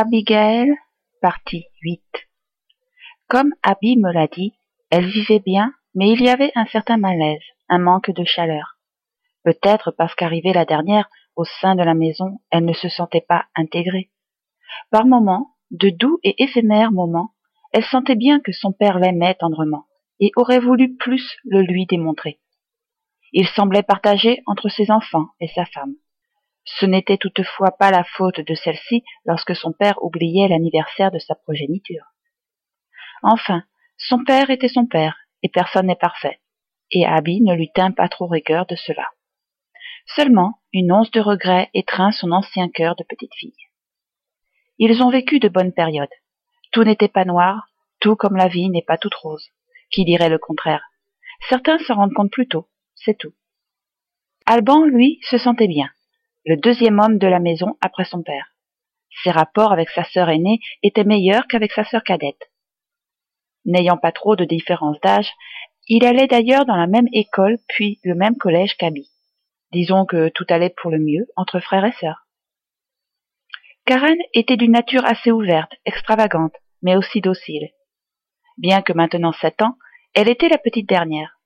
Abigail, partie 8 Comme Abby me l'a dit, elle vivait bien, mais il y avait un certain malaise, un manque de chaleur. Peut-être parce qu'arrivée la dernière au sein de la maison, elle ne se sentait pas intégrée. Par moments, de doux et éphémères moments, elle sentait bien que son père l'aimait tendrement et aurait voulu plus le lui démontrer. Il semblait partager entre ses enfants et sa femme. Ce n'était toutefois pas la faute de celle-ci lorsque son père oubliait l'anniversaire de sa progéniture. Enfin, son père était son père, et personne n'est parfait, et Abby ne lui tint pas trop rigueur de cela. Seulement, une once de regret étreint son ancien cœur de petite fille. Ils ont vécu de bonnes périodes. Tout n'était pas noir, tout comme la vie n'est pas toute rose. Qui dirait le contraire? Certains se rendent compte plus tôt, c'est tout. Alban, lui, se sentait bien le deuxième homme de la maison après son père. Ses rapports avec sa sœur aînée étaient meilleurs qu'avec sa sœur cadette. N'ayant pas trop de différence d'âge, il allait d'ailleurs dans la même école puis le même collège qu'Abby. Disons que tout allait pour le mieux entre frères et sœurs. Karen était d'une nature assez ouverte, extravagante, mais aussi docile. Bien que maintenant sept ans, elle était la petite dernière.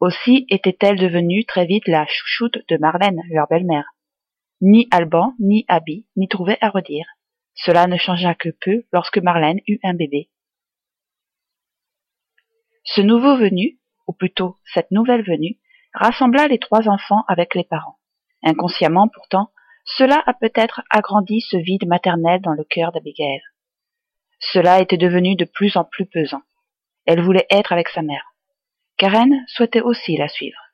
Aussi était-elle devenue très vite la chouchoute de Marlène, leur belle-mère. Ni Alban, ni Abby n'y trouvaient à redire. Cela ne changea que peu lorsque Marlène eut un bébé. Ce nouveau venu, ou plutôt cette nouvelle venue, rassembla les trois enfants avec les parents. Inconsciemment pourtant, cela a peut-être agrandi ce vide maternel dans le cœur d'Abigail. Cela était devenu de plus en plus pesant. Elle voulait être avec sa mère. Karen souhaitait aussi la suivre.